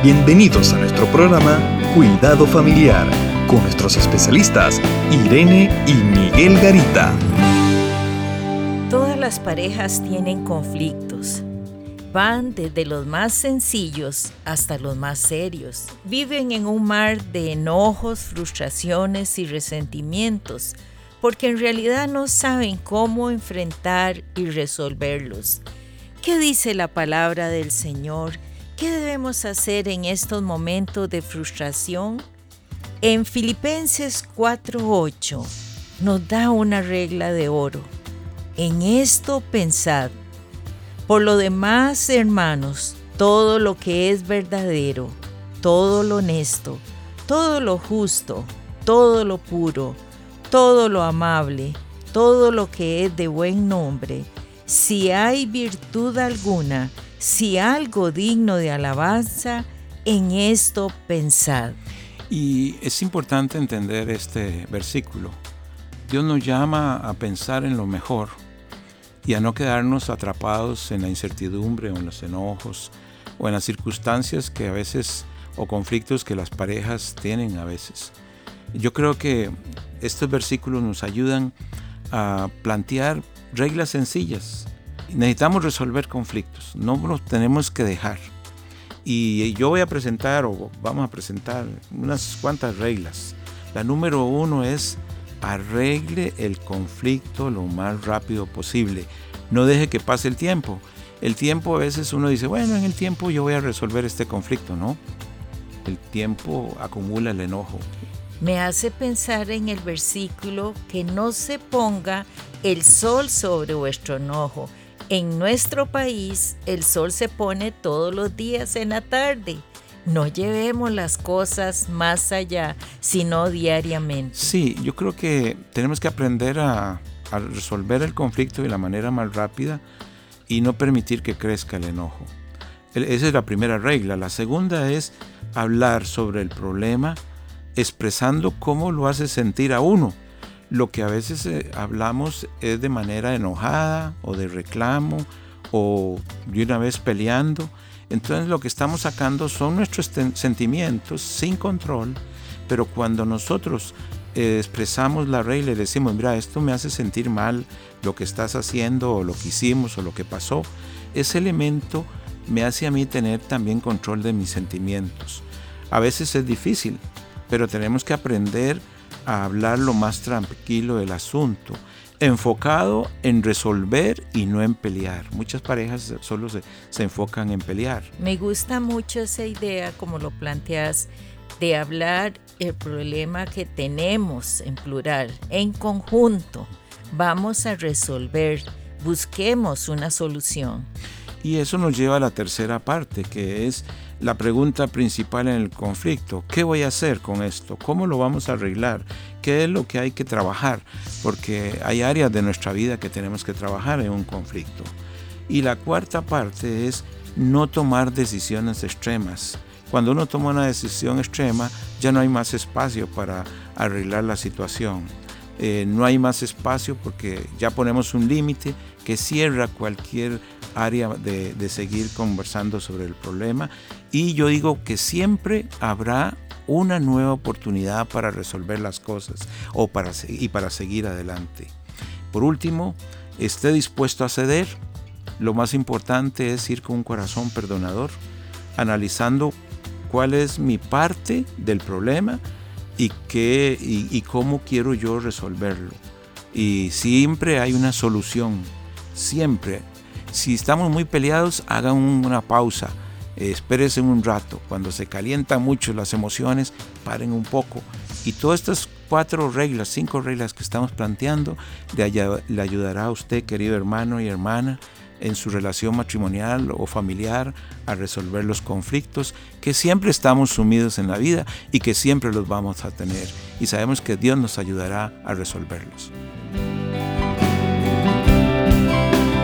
Bienvenidos a nuestro programa Cuidado Familiar con nuestros especialistas Irene y Miguel Garita. Todas las parejas tienen conflictos. Van desde los más sencillos hasta los más serios. Viven en un mar de enojos, frustraciones y resentimientos porque en realidad no saben cómo enfrentar y resolverlos. ¿Qué dice la palabra del Señor? ¿Qué debemos hacer en estos momentos de frustración? En Filipenses 4:8 nos da una regla de oro. En esto pensad. Por lo demás, hermanos, todo lo que es verdadero, todo lo honesto, todo lo justo, todo lo puro, todo lo amable, todo lo que es de buen nombre, si hay virtud alguna, si algo digno de alabanza, en esto pensad. Y es importante entender este versículo. Dios nos llama a pensar en lo mejor y a no quedarnos atrapados en la incertidumbre o en los enojos o en las circunstancias que a veces o conflictos que las parejas tienen a veces. Yo creo que estos versículos nos ayudan a plantear reglas sencillas. Necesitamos resolver conflictos, no nos tenemos que dejar. Y yo voy a presentar, o vamos a presentar, unas cuantas reglas. La número uno es arregle el conflicto lo más rápido posible. No deje que pase el tiempo. El tiempo a veces uno dice, bueno, en el tiempo yo voy a resolver este conflicto, ¿no? El tiempo acumula el enojo me hace pensar en el versículo que no se ponga el sol sobre vuestro enojo. En nuestro país el sol se pone todos los días en la tarde. No llevemos las cosas más allá, sino diariamente. Sí, yo creo que tenemos que aprender a, resolver el conflicto de la manera más rápida y no permitir que crezca el enojo. Esa es la primera regla. La segunda es hablar sobre el problema expresando cómo lo hace sentir a uno. Lo que a veces eh, hablamos es de manera enojada o de reclamo o de una vez peleando. Entonces lo que estamos sacando son nuestros sentimientos sin control, pero cuando nosotros eh, expresamos la regla y le decimos, mira, esto me hace sentir mal lo que estás haciendo o lo que hicimos o lo que pasó, ese elemento me hace a mí tener también control de mis sentimientos. A veces es difícil, pero tenemos que aprender a hablar lo más tranquilo del asunto, enfocado en resolver y no en pelear. Muchas parejas solo se, enfocan en pelear. Me gusta mucho esa idea, como lo planteas, de hablar el problema que tenemos en plural, en conjunto. Vamos a resolver, busquemos una solución. Y eso nos lleva a la tercera parte, que es la pregunta principal en el conflicto. ¿Qué voy a hacer con esto? ¿Cómo lo vamos a arreglar? ¿Qué es lo que hay que trabajar? Porque hay áreas de nuestra vida que tenemos que trabajar en un conflicto. Y la cuarta parte es no tomar decisiones extremas. Cuando uno toma una decisión extrema, ya no hay más espacio para arreglar la situación. Eh, no hay más espacio porque ya ponemos un límite que cierra cualquier área de, de, seguir conversando sobre el problema y yo digo que siempre habrá una nueva oportunidad para resolver las cosas o para, y para seguir adelante. Por último, esté dispuesto a ceder. Lo más importante es ir con un corazón perdonador, analizando cuál es mi parte del problema y, qué, y cómo quiero yo resolverlo. Y siempre hay una solución, siempre. Si estamos muy peleados, hagan una pausa espérense un rato, cuando se calientan mucho las emociones, paren un poco. Y todas estas cuatro reglas, cinco reglas que estamos planteando, le ayudará a usted, querido hermano y hermana, en su relación matrimonial o familiar a resolver los conflictos que siempre estamos sumidos en la vida y que siempre los vamos a tener. Y sabemos que Dios nos ayudará a resolverlos.